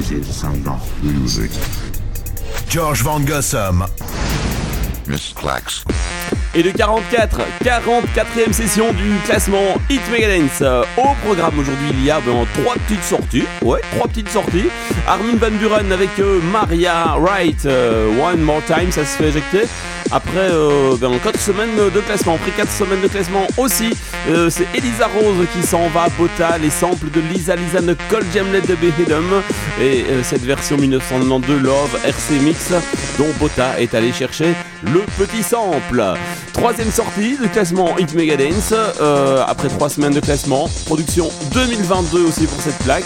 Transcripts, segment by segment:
This is sound of music. George Van Gossum. Miss Clax. Et de 44, 44e session du classement Hit Megadance. Euh, Au programme aujourd'hui, il y a ben, trois petites sorties. Ouais, trois petites sorties. Armin Van Buren avec euh, Maria Wright, euh, One More Time, ça se fait éjecter. Après euh, ben, 4 semaines de classement, après 4 semaines de classement aussi, euh, c'est Elisa Rose qui s'en va, Bota, les samples de Lisa Lisa Nicole Jamlet de Behedum et euh, cette version 1992 Love RC Mix dont Bota est allé chercher le petit sample. Troisième sortie de classement Hit Megadance, euh, après 3 semaines de classement, production 2022 aussi pour cette plaque.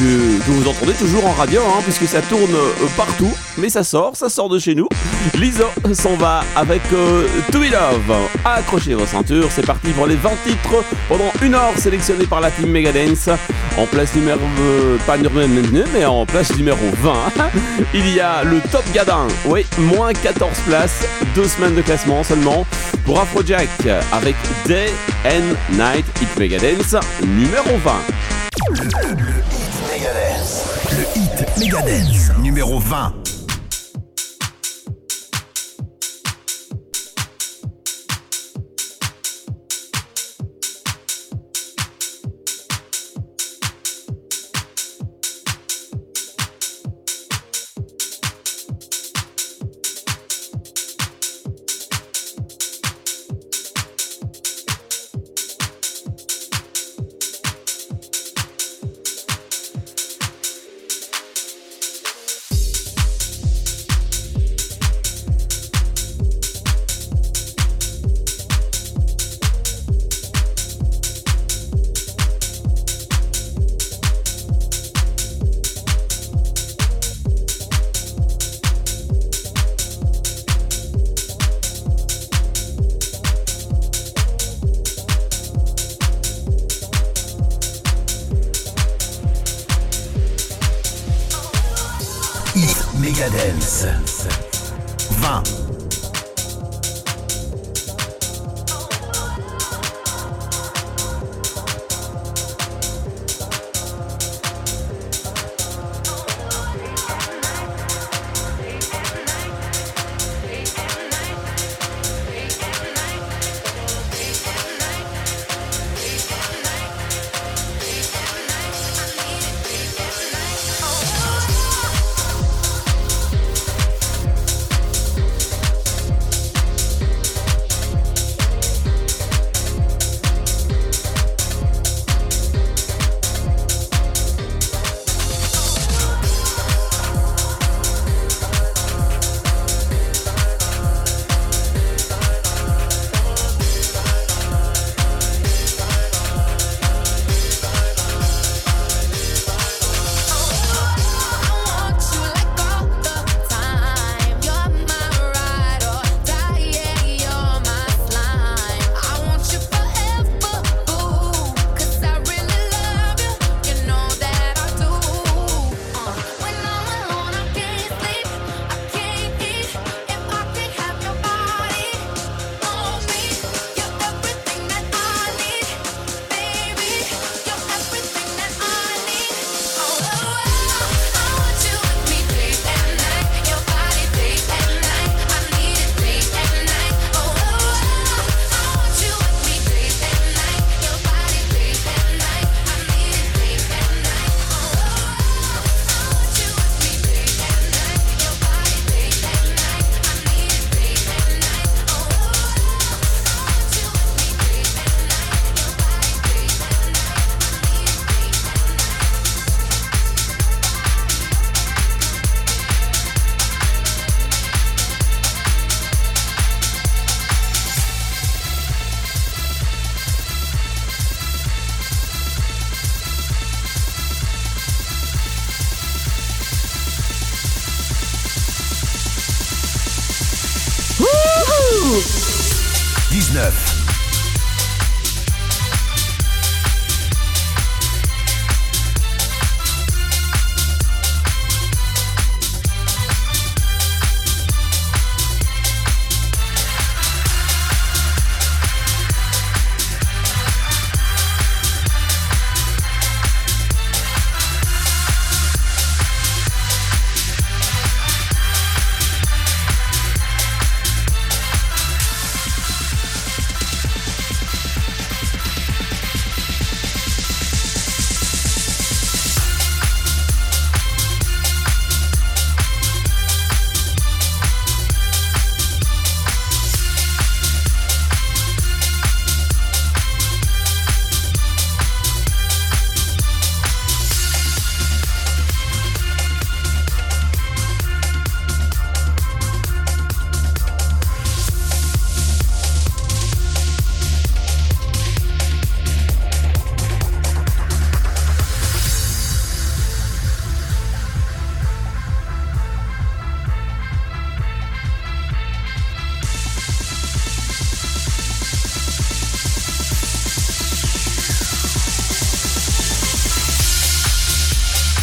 Que, vous entendez toujours en radio, hein, puisque ça tourne euh, partout, mais ça sort, ça sort de chez nous. Lisa s'en va avec euh, To Be Love. Accrochez vos ceintures, c'est parti pour les 20 titres pendant une heure sélectionnés par la team Megadance. En place numéro, euh, pas numéro, mais en place numéro 20, il y a le Top Gadin. Oui, moins 14 places, deux semaines de classement seulement pour Afrojack avec Day and Night Hit Megadance numéro 20. Le hit Megadance. Numéro 20.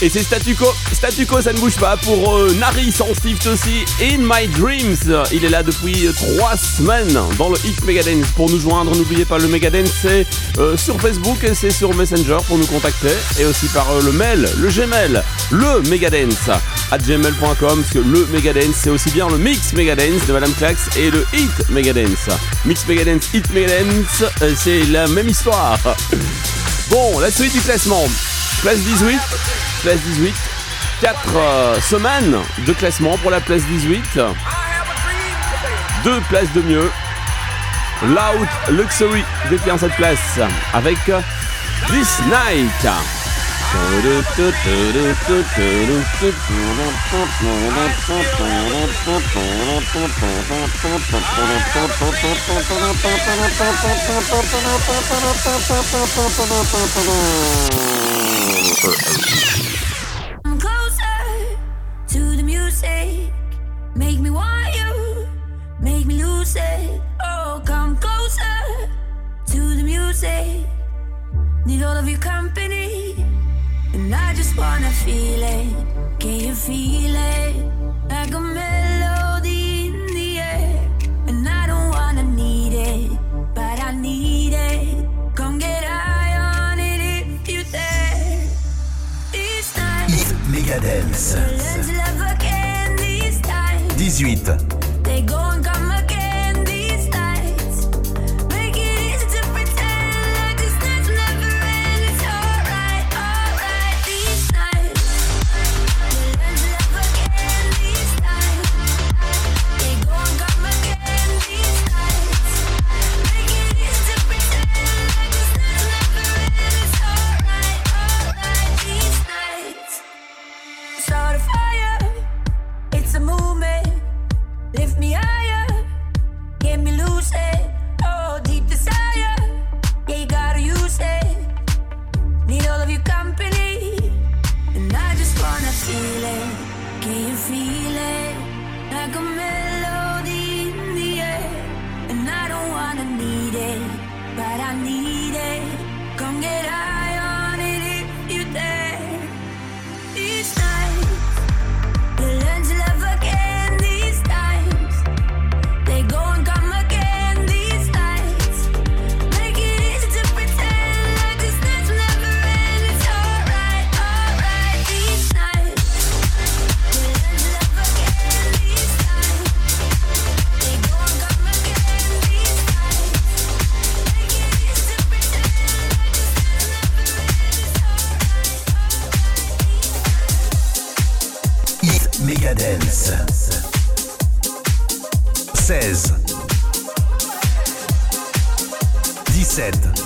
Et c'est statu quo. Ça ne bouge pas pour euh, Nari sans Steve aussi. In My Dreams. Il est là depuis trois semaines dans le Hit Megadance. Pour nous joindre, n'oubliez pas le Megadance, c'est euh, sur Facebook et c'est sur Messenger pour nous contacter. Et aussi par euh, le mail, le Gmail, le Megadance à gmail.com. Parce que le Megadance, c'est aussi bien le Mix Megadance de Madame Clax et le Hit Megadance. Mix Megadance, Hit Megadance, c'est la même histoire. Bon, la suite du classement. Place 18, place 18, 4 euh, semaines de classement pour la place 18. Deux places de mieux. Loud Luxury détient cette place avec This Night. Need all of your company. And I just wanna feel it. Can you feel it? Like a melody in the air. And I don't wanna need it. But I need it. Come get high on it if you dare. This time. Hit Megadance. Let's love again these times. 18. Megadance. 16. 17.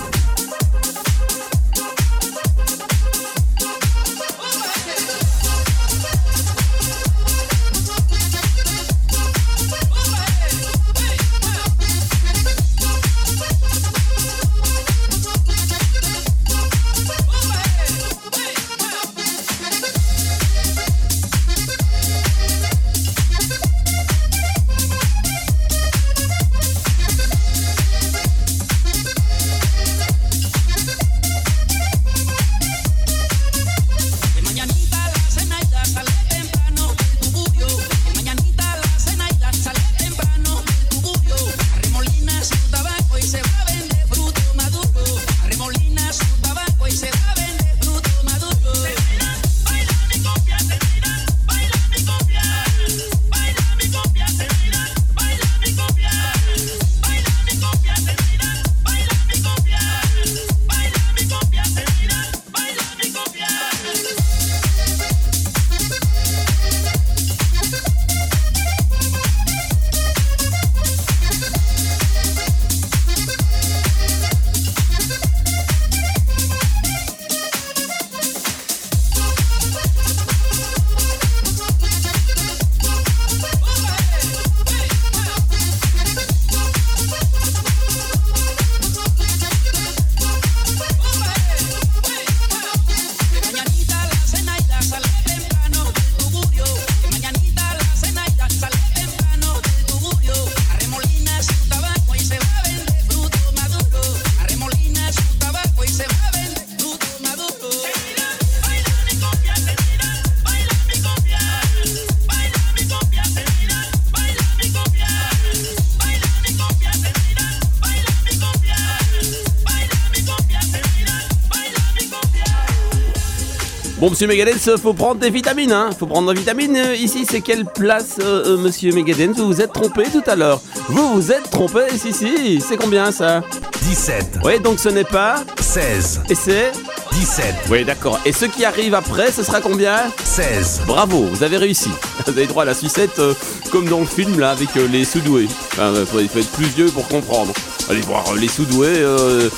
Bon, monsieur Megadens, faut prendre des vitamines, hein. Faut prendre des vitamines. Euh, Ici, c'est quelle place, euh, euh, monsieur Megadens Vous vous êtes trompé tout à l'heure. Vous vous êtes trompé, si, si. C'est combien ça? 17, Oui, donc ce n'est pas. 16, Et c'est 17, Oui, d'accord. Et ce qui arrive après, ce sera combien? 16, Bravo, vous avez réussi. Vous avez droit à la sucette euh, comme dans le film là avec euh, les sous-doués. Enfin, euh, il faut être plus vieux pour comprendre. Allez voir les sous-doués euh,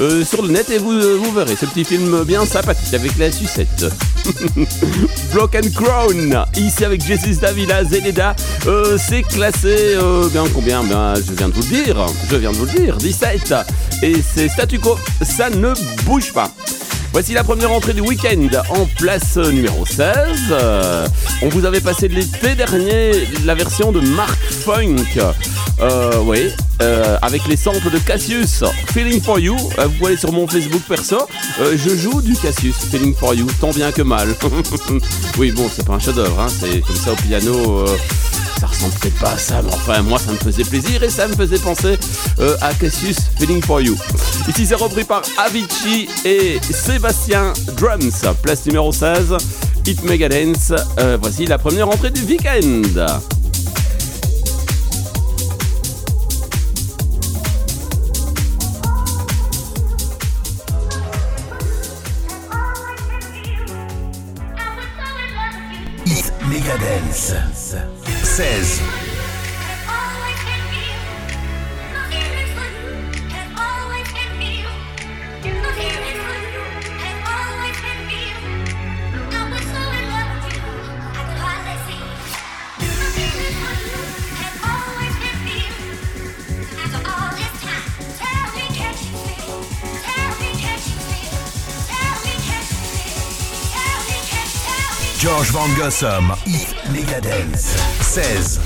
euh, sur le net et vous, euh, vous verrez ce petit film bien sympathique avec la sucette. Block and Crown, ici avec Jesus Davila, Zeleda, c'est classé bien combien? Ben je viens de vous le dire, je viens de vous le dire, 17. Et c'est statu quo, ça ne bouge pas. Voici la première entrée du week-end en place numéro 16. Euh, on vous avait passé l'été dernier la version de Mark Funk. Euh, oui, euh, avec les samples de Cassius, Feeling for You. Vous pouvez aller sur mon Facebook perso. Je joue du Cassius, Feeling for You, tant bien que mal. oui, bon, c'est pas un chef-d'œuvre, hein, c'est comme ça au piano. Ça ressemble pas à ça, mais enfin, moi, ça me faisait plaisir et ça me faisait penser euh, à Cassius Feeling for You. Ici, c'est repris par Avicii et Sébastien Drums, place numéro 16, Hit Megadance. Euh, voici la première entrée du week-end. Megadance. 16, Van Gossum. Hit Megadance. 16,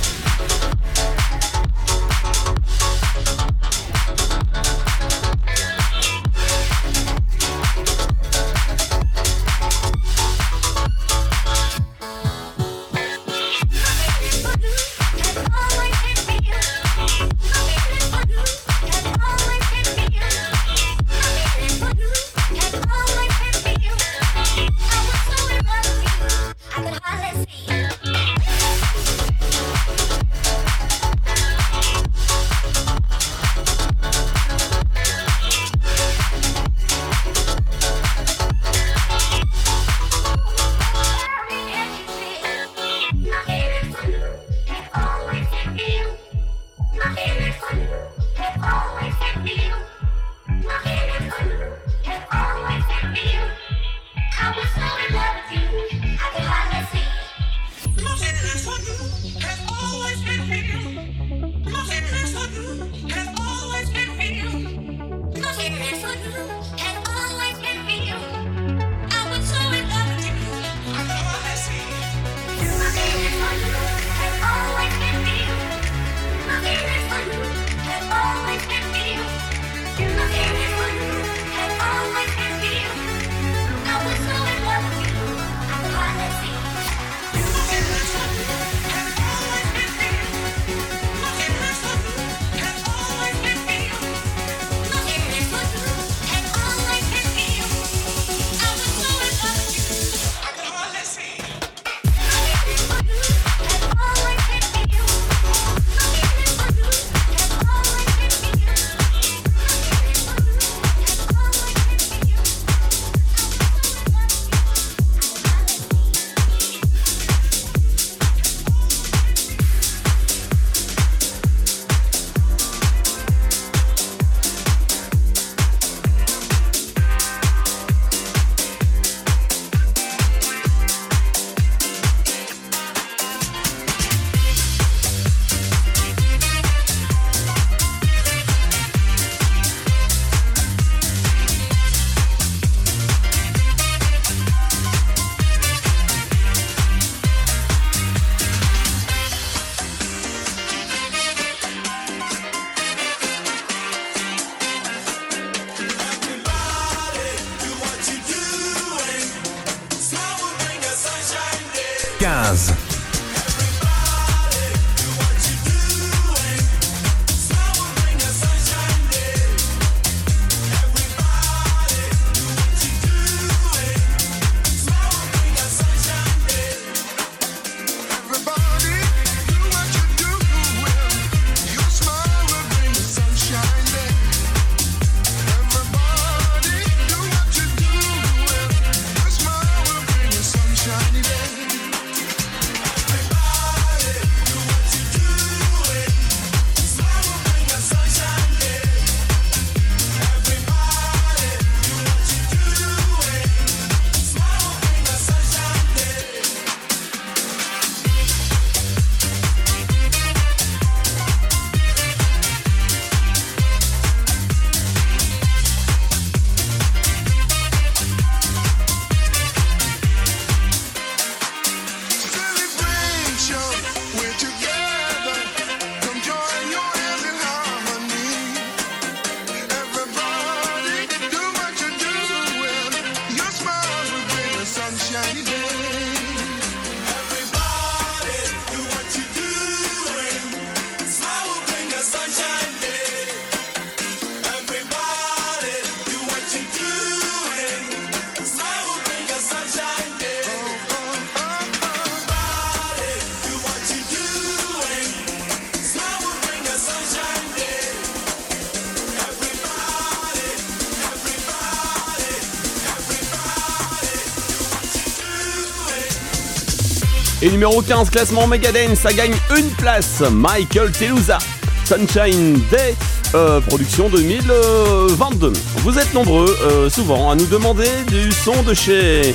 numéro 15, classement Megadance, ça gagne une place. Michael Telusa, Sunshine Day, euh, production 2022. Vous êtes nombreux, euh, souvent, à nous demander du son de chez...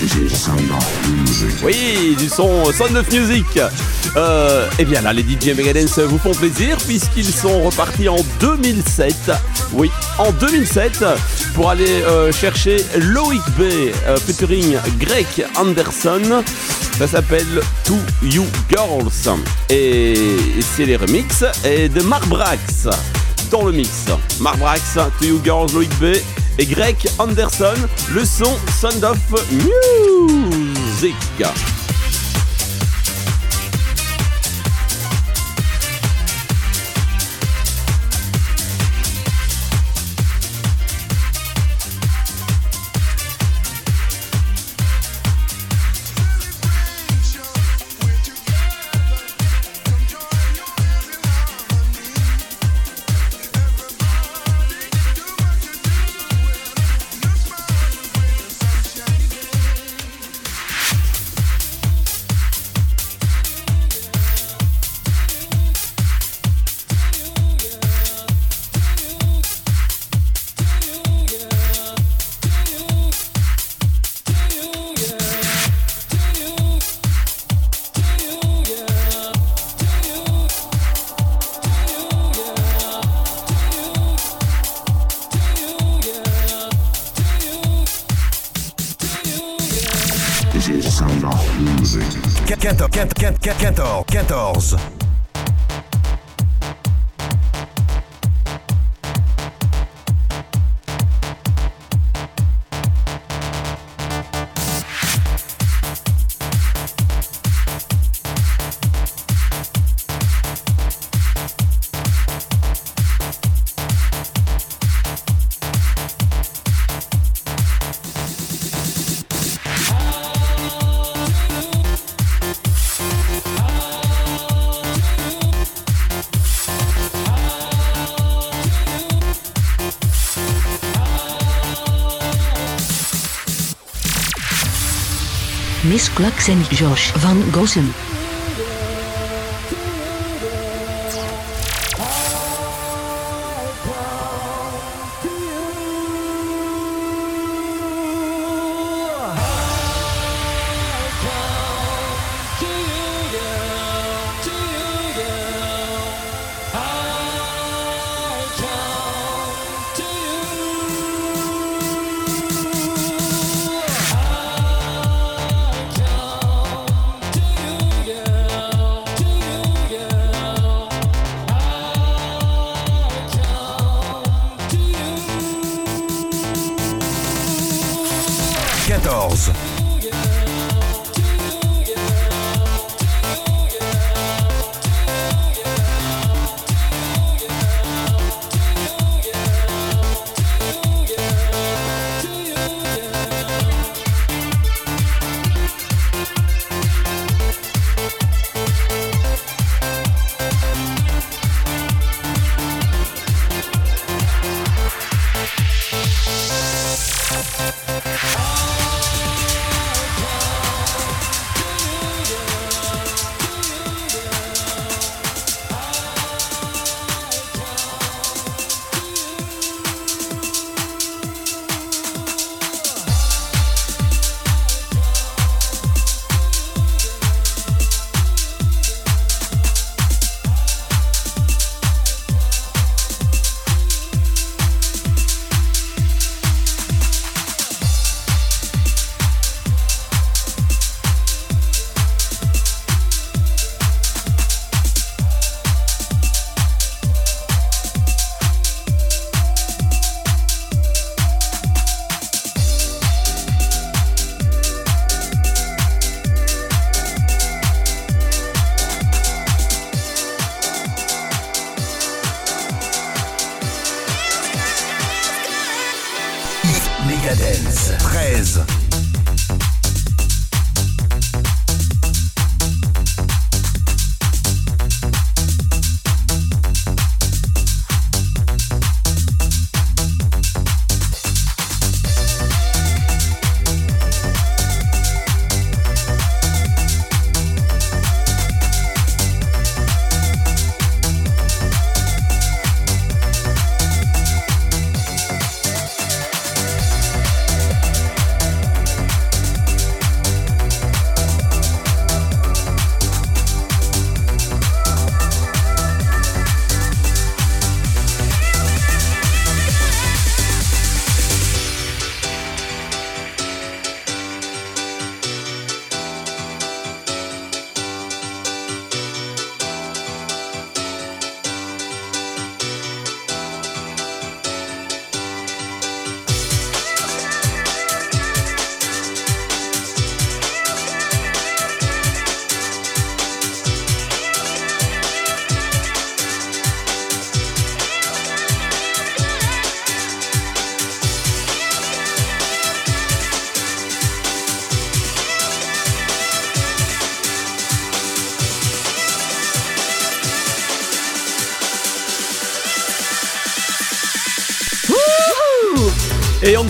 Oui, du son Sound of Music. Euh, et bien là, les DJ Megadance vous font plaisir puisqu'ils sont repartis en 2007. Oui, en 2007 pour aller chercher Loic B featuring Greg Anderson. Ça s'appelle To You Girls et c'est les remixes et de Mark Brax dans le mix. Mark Brax, To You Girls, Loic B et Greg Anderson, le son Sound of Music. Miss Clux en Josh van Gossem.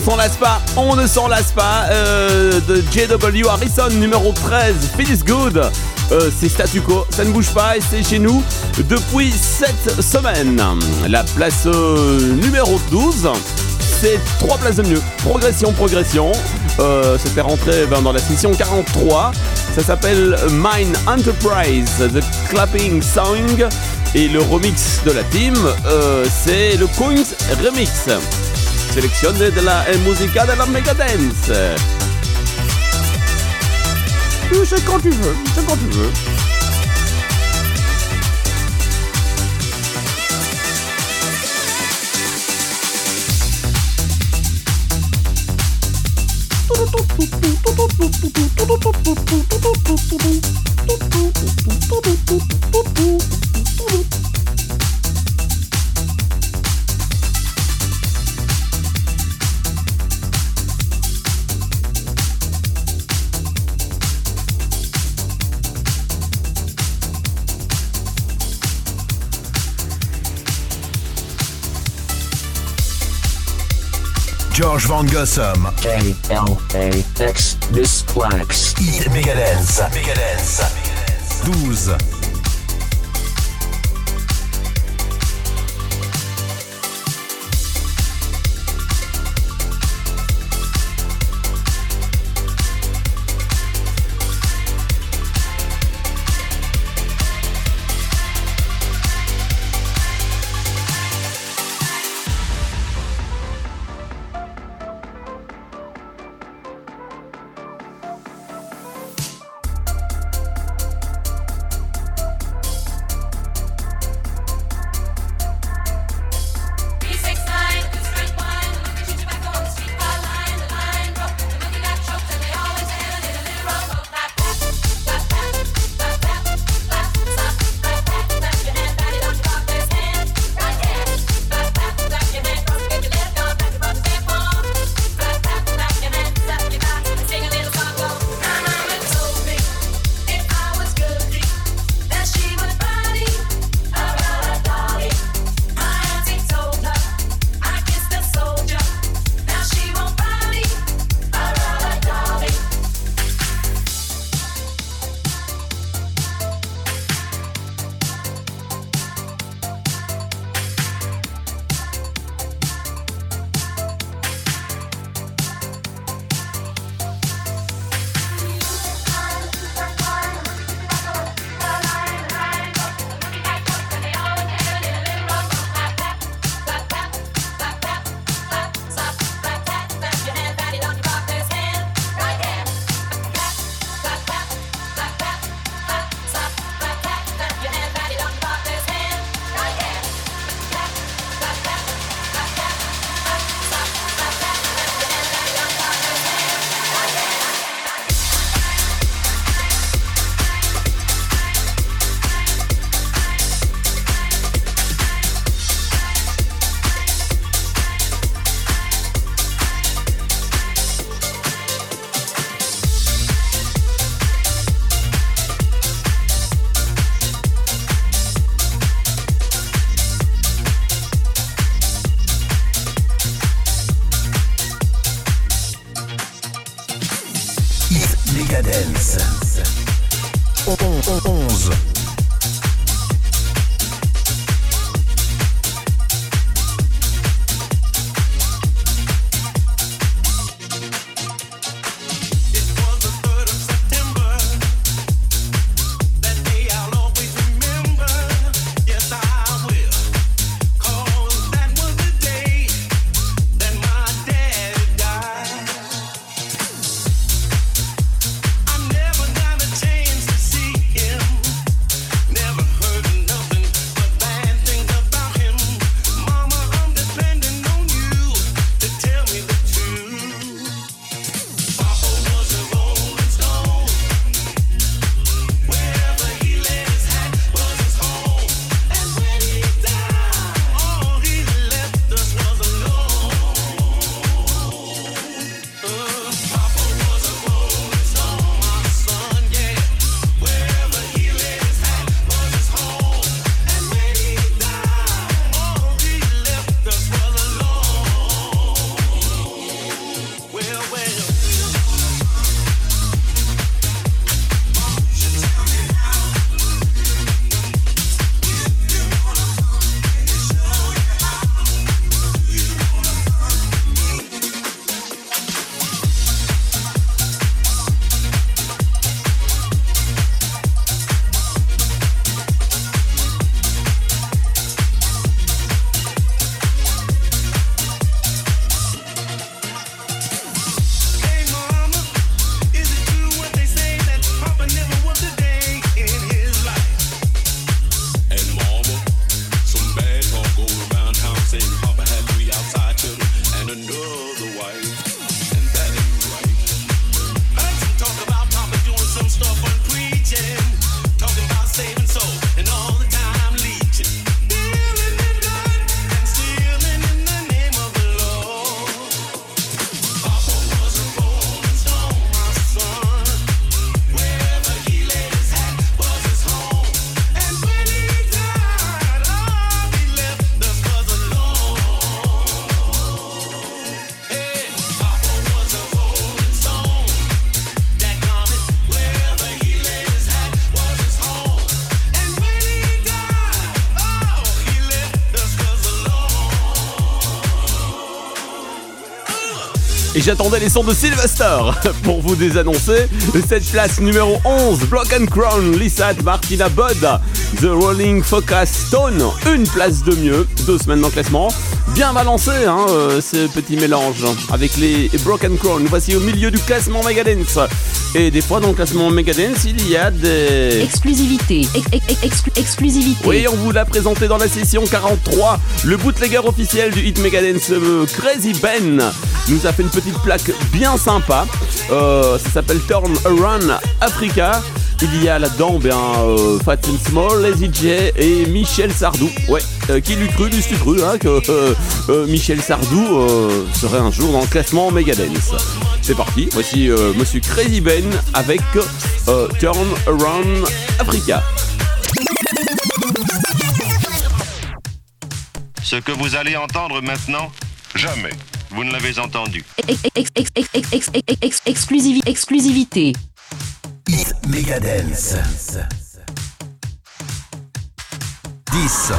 Ne s'en lasse pas, on ne s'en lasse pas euh, JW Harrison numéro 13, Feels Good. Euh, c'est statu quo, ça ne bouge pas et c'est chez nous depuis cette semaine. La place euh, numéro 12, c'est 3 places de mieux. Progression, progression. Euh, C'était rentré ben, dans la session 43. Ça s'appelle Mine Enterprise, The Clapping Song. Et le remix de la team, c'est le Coins Remix. Sélectionné de la musica de la Megadance. Euh, C'est quand tu. George Van Gossum. K-L-A-X. Megadance. 12. Et j'attendais les sons de Sylvester pour vous désannoncer cette place numéro 11, Block and Crown, Lisa Martina Bud, The Rolling Focus Stone, une place de mieux, deux semaines dans classement. Bien balancé hein, euh, ce petit mélange avec les Broken Crown. Voici au milieu du classement Megadance. Et des fois dans le classement Megadance, il y a des... Exclusivité. Ex- ex- exclu- exclusivité. Oui, on vous l'a présenté dans la session 43. Le bootlegger officiel du hit Megadance, euh, Crazy Ben, nous a fait une petite plaque bien sympa. Euh, ça s'appelle Turn Around Africa il y a là-dedans euh, bien Fatin Small, Lazy J et Michel Sardou. Ouais, euh, qui lui cru, lui su cru hein, que euh, Michel Sardou serait un jour dans le classement Megadance. C'est parti, voici Monsieur Crazy Ben avec Turn Around Africa. Ce que vous allez entendre maintenant, jamais vous ne l'avez entendu. Exclusivité. Megadance. 10.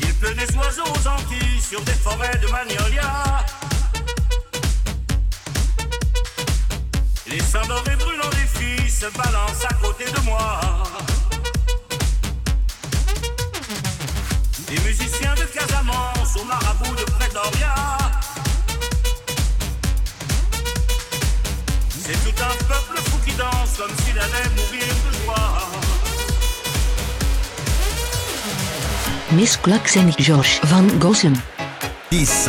Il pleut des oiseaux aux Antilles sur des forêts de magnolias. Les dorés brûlants se balancent à côté de moi. Des musiciens de Casamance au marabout de Pretoria. C'est tout un peuple fou qui danse comme s'il allait mourir de joie. Miss Klux en Josh van Gossem. 10.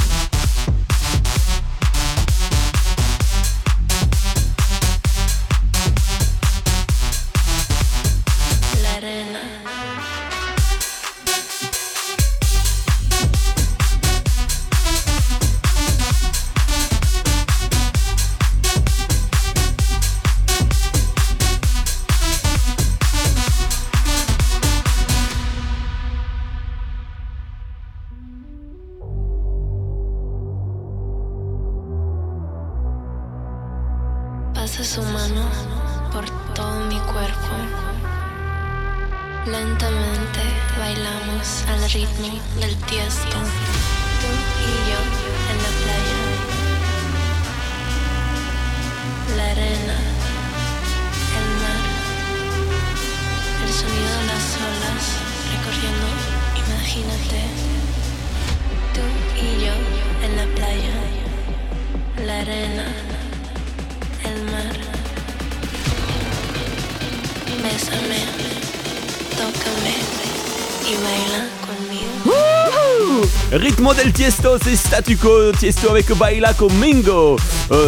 Arena, el mar. Bésame, tócame y baila conmigo. Ritmo del Tiesto, c'est Statu Quo, Tiesto avec Baila Mingo.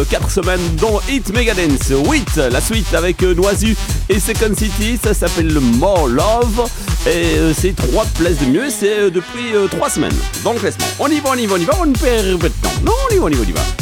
4 semaines dans Hit Megadance. 8, la suite avec euh, Noisu et Second City, ça s'appelle le More Love. Et euh, c'est 3 places de mieux, c'est euh, depuis 3 semaines dans le classement. On y va, on y va, on y va, on perd pas de temps. Non, on y va, on y va, on y va.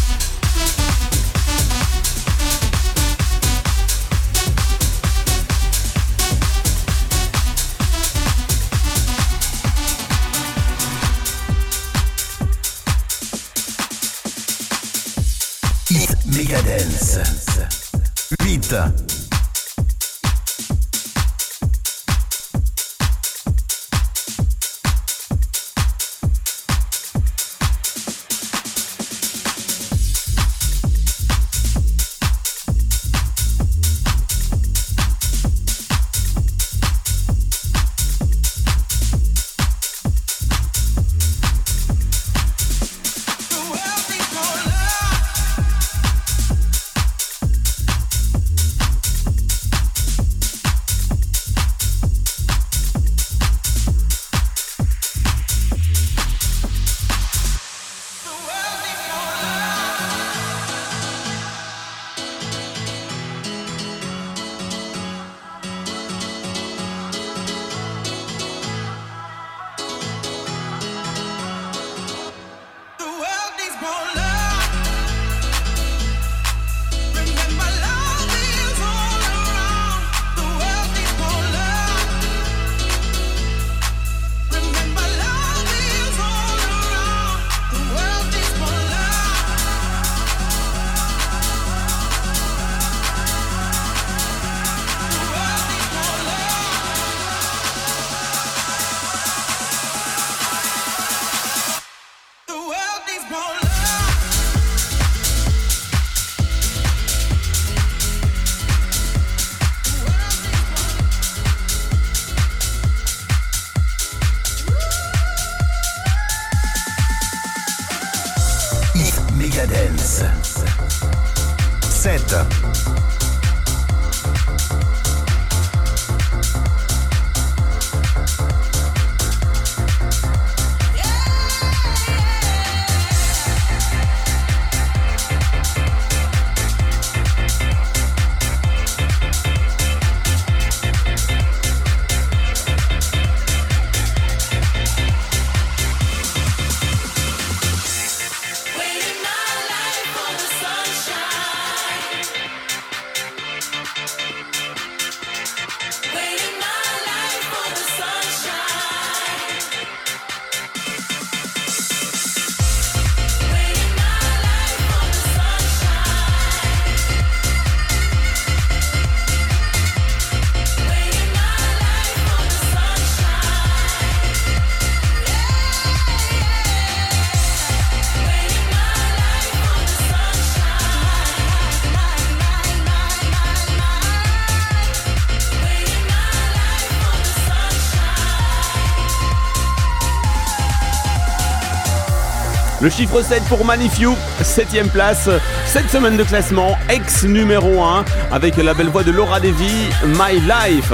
Le chiffre 7 pour Manifew, 7ème place. Cette semaine de classement, ex numéro 1, avec la belle voix de Laura Levy, My Life.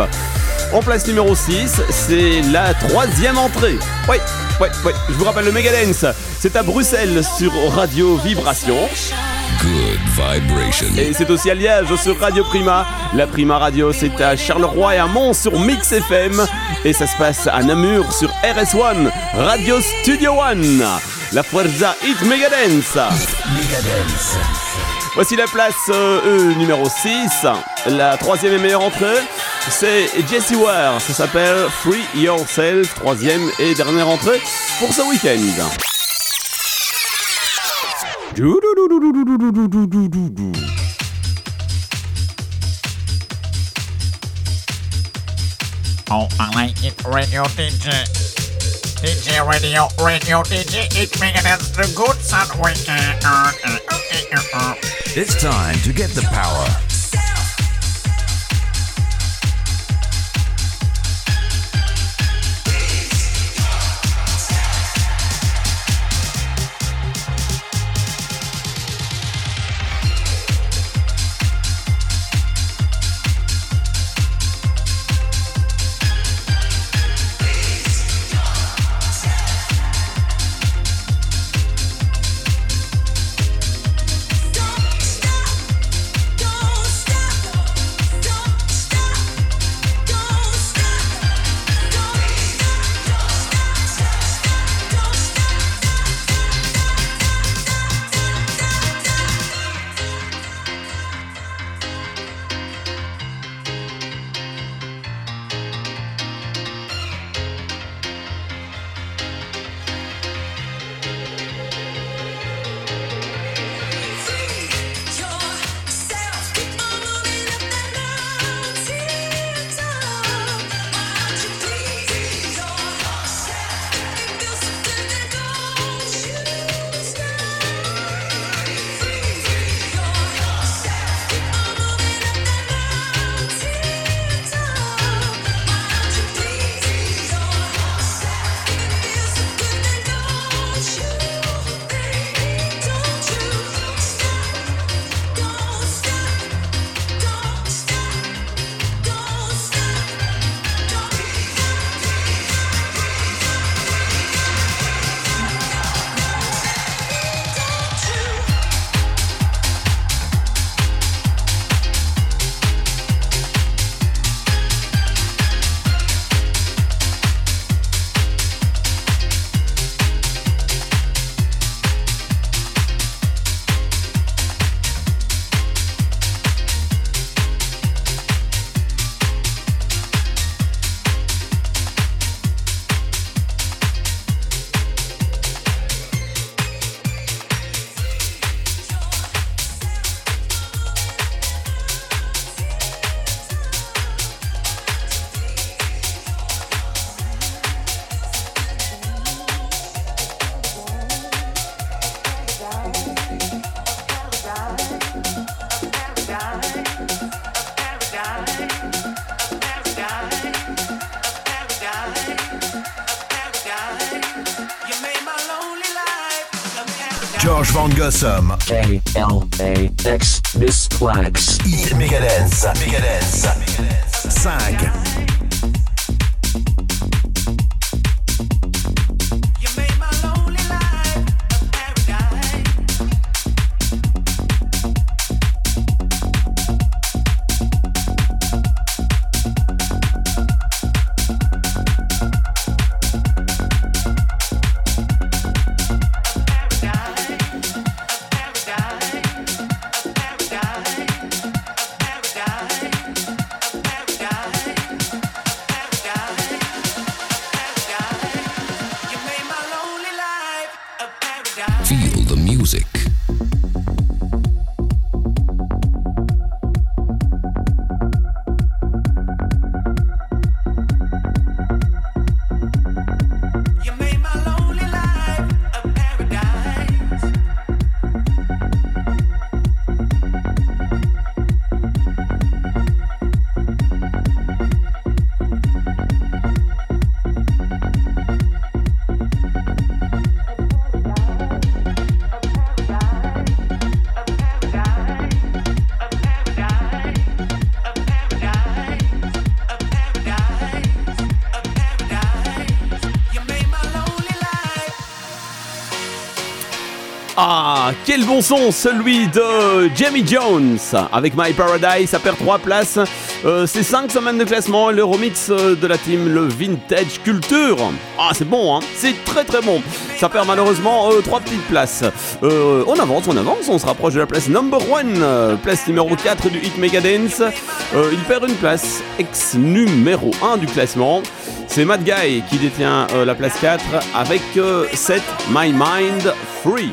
En place numéro 6, c'est la troisième entrée. Oui, oui, oui. Je vous rappelle le Megadance. C'est à Bruxelles sur Radio Vibration. Good vibration. Et c'est aussi à Liège sur Radio Prima. La Prima Radio, c'est à Charleroi et à Mons sur Mix FM. Et ça se passe à Namur sur RS1, Radio Studio One. La Fuerza Hit Megadance. Megadance. Voici la place euh, euh, numéro 6. La troisième et meilleure entrée, c'est Jesse Ware. Ça s'appelle Free Yourself. Troisième et dernière entrée pour ce week-end. Oh, I like it. DJ radio, radio DJ, it makes it the good sound weekend. Uh, uh, uh, uh, uh. It's time to get the power. Van Gossum. K-L-A-X, Miss Clax. Hit Megadance. Megadance. 5. Ah, quel bon son, celui de Jamie Jones avec My Paradise. Ça perd 3 places. Euh, c'est 5 semaines de classement. Le remix euh, de la team, le Vintage Culture. Ah, c'est bon, hein C'est très très bon. Ça perd malheureusement 3 petites places. Euh, on avance, on avance. On se rapproche de la place number 1. place numéro 4 du Hit Megadance. Euh, il perd une place. Ex numéro 1 du classement. C'est Mad Guy qui détient euh, la place 4 avec euh, Set My Mind Free.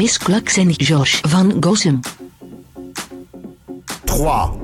Miss Clucks en Josh van Gossem. 3.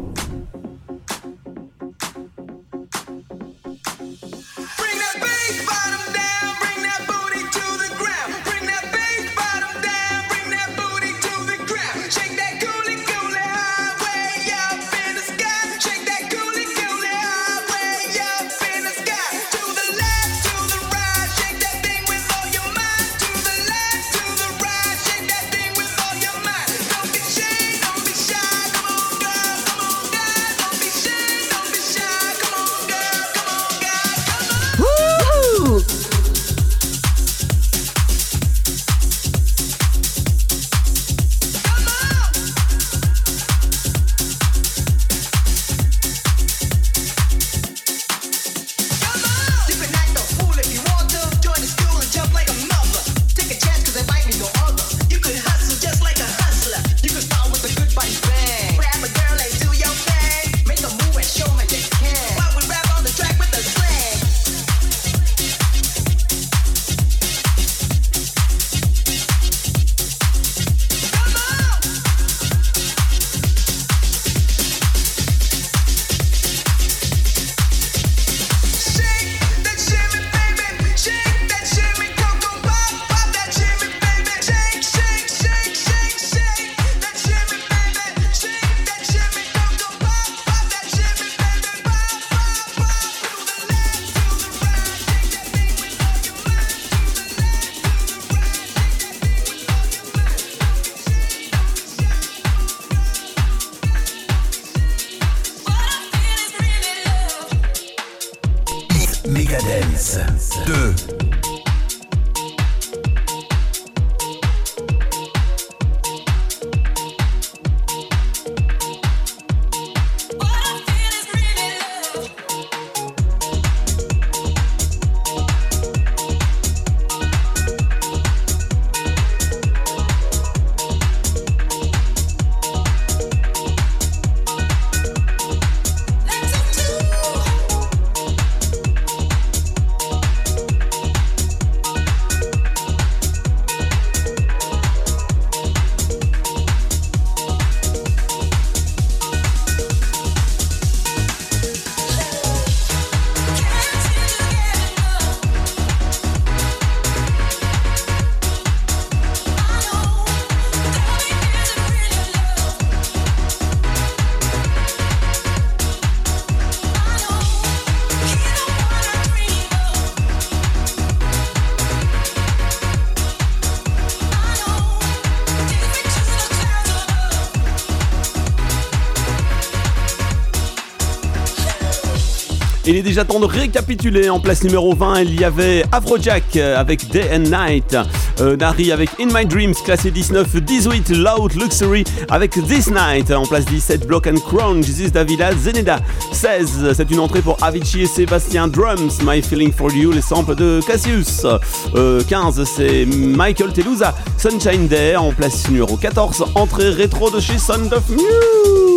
Déjà temps de récapituler. En place numéro 20, il y avait Afrojack euh, avec Day and Night. Euh, avec In My Dreams, classé 19. 18, Loud Luxury avec This Night. En place 17, Block and Crown, Jesus Davila, Zeneda. 16, c'est une entrée pour Avicii et Sébastien Drums. My Feeling for You, les samples de Cassius. Euh, 15, c'est Michael Telusa, Sunshine Day. En place numéro 14, entrée rétro de chez Sound of Music.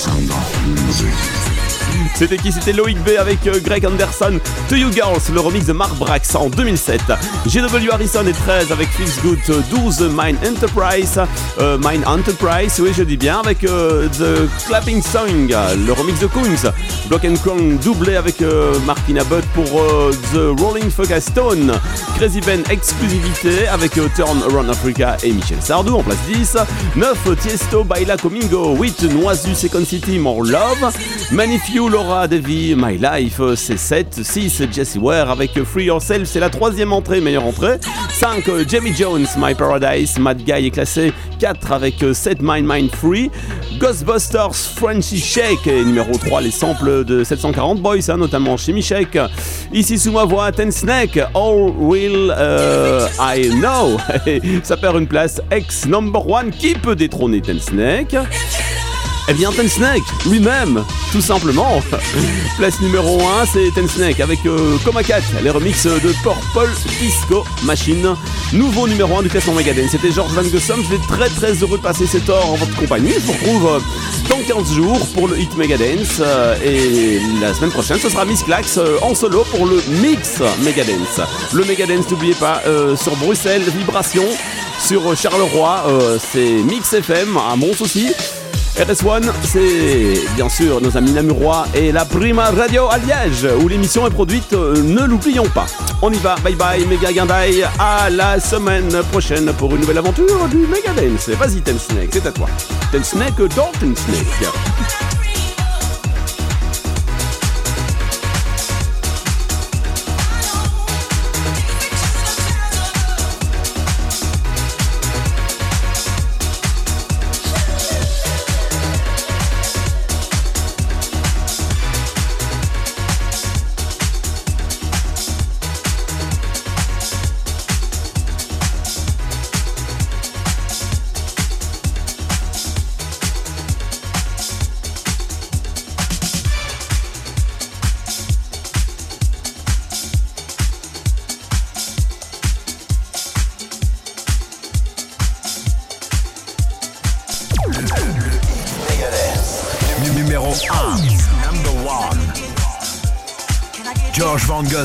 Sound of music. C'était qui? C'était Loïc B avec euh, Greg Anderson, To You Girls, le remix de Mark Brax en 2007. GW Harrison est 13 avec Feels Good, euh, 12 Mine Enterprise, euh, Mine Enterprise, oui je dis bien, avec euh, The Clapping Song, le remix de Coons. Block and Crown doublé avec Martina Butt pour The Rolling Focus Stone. Crazy Ben exclusivité avec Turn Around Africa et Michel Sardou en place 10. 9 Tiesto Baila Comingo. 8 Noisu Second City More Love. Manifew Laura Devi My Life c'est 7. 6 Jesse Ware avec Free Yourself c'est la troisième entrée, meilleure entrée. 5 euh, Jamie Jones My Paradise. Mad Guy est classé 4 avec 7 Mind Mind Free. Ghostbusters Frenchy Shake et numéro 3 les samples de 740 Boys hein, notamment chez Michek. Ici sous ma voix Ten Snake All Will euh, I Know. Ça perd une place ex number one qui peut détrôner Ten Snake? Eh bien, Ten Snake, lui-même, tout simplement. Place numéro 1, c'est Ten Snake avec euh, Coma Cat, les remixes de Purple Disco Machine. Nouveau numéro 1 du classement Megadeth. C'était George Van Gossum. Je suis très très heureux de passer cette heure en votre compagnie. Je vous retrouve euh, dans 15 jours pour le Hit Megadance. euh, et la semaine prochaine, ce sera Miss Clax euh, en solo pour le Mix Megadance. Le Megadance, n'oubliez pas, sur Bruxelles, Vibration. Sur Charleroi, c'est Mix FM à Mons aussi. RS1, c'est bien sûr nos amis namurois et la Prima Radio à Liège, où l'émission est produite, euh, ne l'oublions pas. On y va, bye bye, méga guindaille, à la semaine prochaine pour une nouvelle aventure du Megadance. Vas-y, Ten Snake, c'est à toi. Ten Snake dans Ten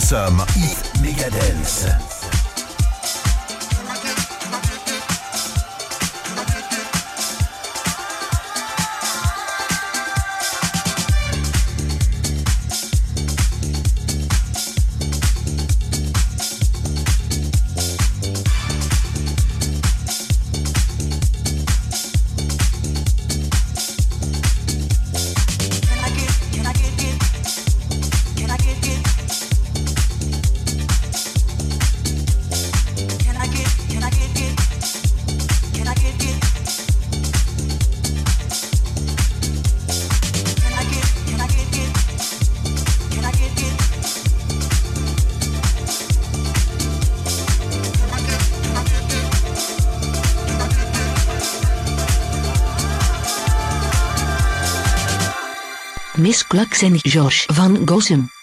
George Miss Klax en Josh van Gossem.